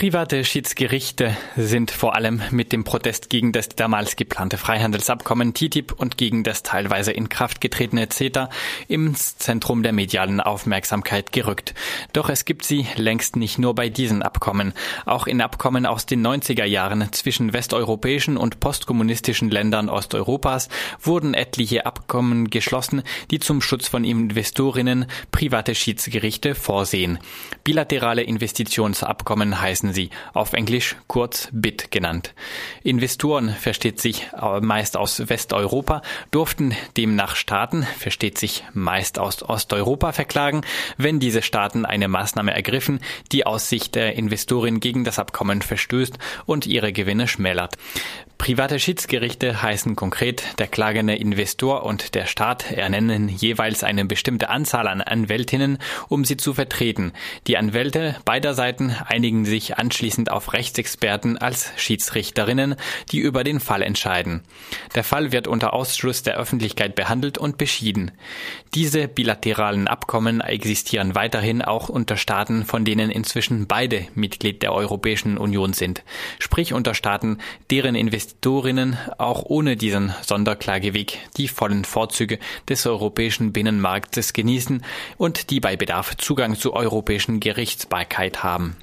Private Schiedsgerichte sind vor allem mit dem Protest gegen das damals geplante Freihandelsabkommen TTIP und gegen das teilweise in Kraft getretene CETA im Zentrum der medialen Aufmerksamkeit gerückt. Doch es gibt sie längst nicht nur bei diesen Abkommen. Auch in Abkommen aus den 90er Jahren zwischen westeuropäischen und postkommunistischen Ländern Osteuropas wurden etliche Abkommen geschlossen, die zum Schutz von Investorinnen private Schiedsgerichte vorsehen. Bilaterale Investitionsabkommen heißen heißen sie, auf Englisch kurz BIT genannt. Investoren, versteht sich äh, meist aus Westeuropa, durften demnach Staaten, versteht sich meist aus Osteuropa, verklagen, wenn diese Staaten eine Maßnahme ergriffen, die aus Sicht der Investorin gegen das Abkommen verstößt und ihre Gewinne schmälert. Private Schiedsgerichte heißen konkret, der klagende Investor und der Staat ernennen jeweils eine bestimmte Anzahl an Anwältinnen, um sie zu vertreten. Die Anwälte beider Seiten einigen sich anschließend auf Rechtsexperten als Schiedsrichterinnen, die über den Fall entscheiden. Der Fall wird unter Ausschluss der Öffentlichkeit behandelt und beschieden. Diese bilateralen Abkommen existieren weiterhin auch unter Staaten, von denen inzwischen beide Mitglied der Europäischen Union sind, sprich unter Staaten, deren Investitionen Investorinnen auch ohne diesen Sonderklageweg die vollen Vorzüge des europäischen Binnenmarktes genießen und die bei Bedarf Zugang zu europäischen Gerichtsbarkeit haben.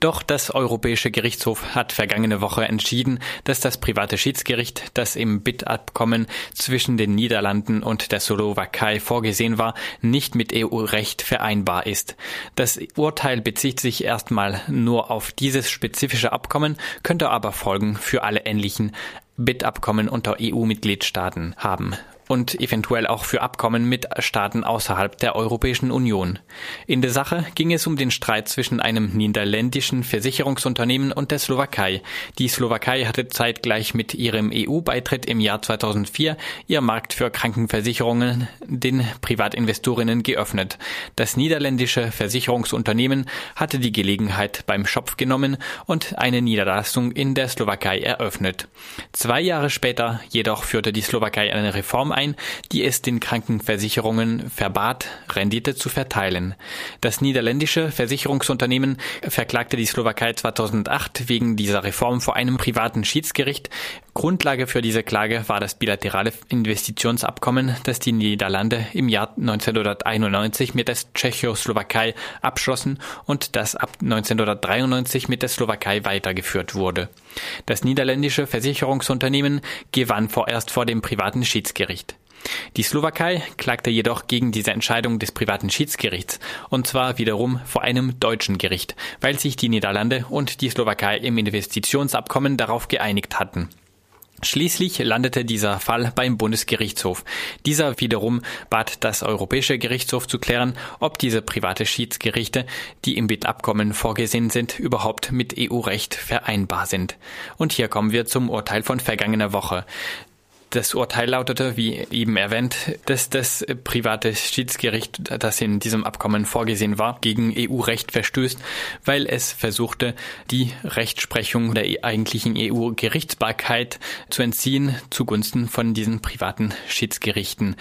Doch das Europäische Gerichtshof hat vergangene Woche entschieden, dass das private Schiedsgericht, das im BIT-Abkommen zwischen den Niederlanden und der Slowakei vorgesehen war, nicht mit EU-Recht vereinbar ist. Das Urteil bezieht sich erstmal nur auf dieses spezifische Abkommen, könnte aber Folgen für alle ähnlichen BIT-Abkommen unter EU-Mitgliedstaaten haben und eventuell auch für Abkommen mit Staaten außerhalb der Europäischen Union. In der Sache ging es um den Streit zwischen einem niederländischen Versicherungsunternehmen und der Slowakei. Die Slowakei hatte zeitgleich mit ihrem EU-Beitritt im Jahr 2004 ihr Markt für Krankenversicherungen den Privatinvestorinnen geöffnet. Das niederländische Versicherungsunternehmen hatte die Gelegenheit beim Schopf genommen und eine Niederlassung in der Slowakei eröffnet. Zwei Jahre später jedoch führte die Slowakei eine Reform ein, die es den Krankenversicherungen verbat, Rendite zu verteilen. Das niederländische Versicherungsunternehmen verklagte die Slowakei 2008 wegen dieser Reform vor einem privaten Schiedsgericht. Grundlage für diese Klage war das bilaterale Investitionsabkommen, das die Niederlande im Jahr 1991 mit der Tschechoslowakei abschlossen und das ab 1993 mit der Slowakei weitergeführt wurde. Das niederländische Versicherungsunternehmen gewann vorerst vor dem privaten Schiedsgericht. Die Slowakei klagte jedoch gegen diese Entscheidung des privaten Schiedsgerichts, und zwar wiederum vor einem deutschen Gericht, weil sich die Niederlande und die Slowakei im Investitionsabkommen darauf geeinigt hatten. Schließlich landete dieser Fall beim Bundesgerichtshof. Dieser wiederum bat das Europäische Gerichtshof zu klären, ob diese private Schiedsgerichte, die im BIT-Abkommen vorgesehen sind, überhaupt mit EU-Recht vereinbar sind. Und hier kommen wir zum Urteil von vergangener Woche. Das Urteil lautete, wie eben erwähnt, dass das private Schiedsgericht, das in diesem Abkommen vorgesehen war, gegen EU-Recht verstößt, weil es versuchte, die Rechtsprechung der eigentlichen EU-Gerichtsbarkeit zu entziehen zugunsten von diesen privaten Schiedsgerichten.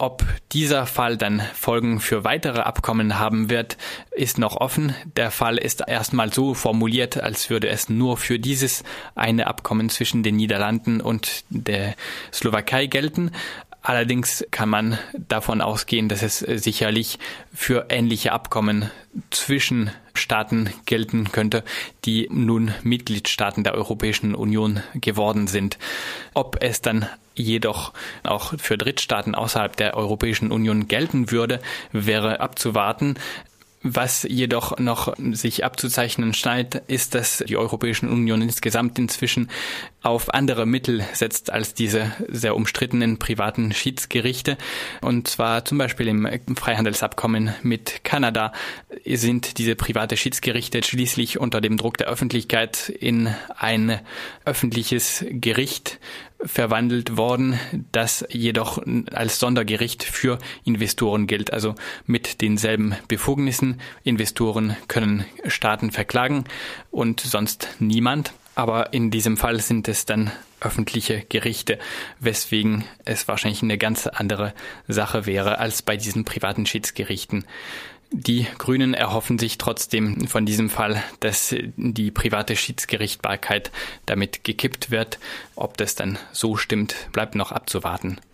Ob dieser Fall dann Folgen für weitere Abkommen haben wird, ist noch offen. Der Fall ist erstmal so formuliert, als würde es nur für dieses eine Abkommen zwischen den Niederlanden und der Slowakei gelten. Allerdings kann man davon ausgehen, dass es sicherlich für ähnliche Abkommen zwischen Staaten gelten könnte, die nun Mitgliedstaaten der Europäischen Union geworden sind. Ob es dann jedoch auch für Drittstaaten außerhalb der Europäischen Union gelten würde, wäre abzuwarten. Was jedoch noch sich abzuzeichnen scheint, ist, dass die Europäische Union insgesamt inzwischen auf andere Mittel setzt als diese sehr umstrittenen privaten Schiedsgerichte. Und zwar zum Beispiel im Freihandelsabkommen mit Kanada sind diese private Schiedsgerichte schließlich unter dem Druck der Öffentlichkeit in ein öffentliches Gericht verwandelt worden, das jedoch als Sondergericht für Investoren gilt, also mit denselben Befugnissen. Investoren können Staaten verklagen und sonst niemand. Aber in diesem Fall sind es dann öffentliche Gerichte, weswegen es wahrscheinlich eine ganz andere Sache wäre als bei diesen privaten Schiedsgerichten. Die Grünen erhoffen sich trotzdem von diesem Fall, dass die private Schiedsgerichtbarkeit damit gekippt wird. Ob das dann so stimmt, bleibt noch abzuwarten.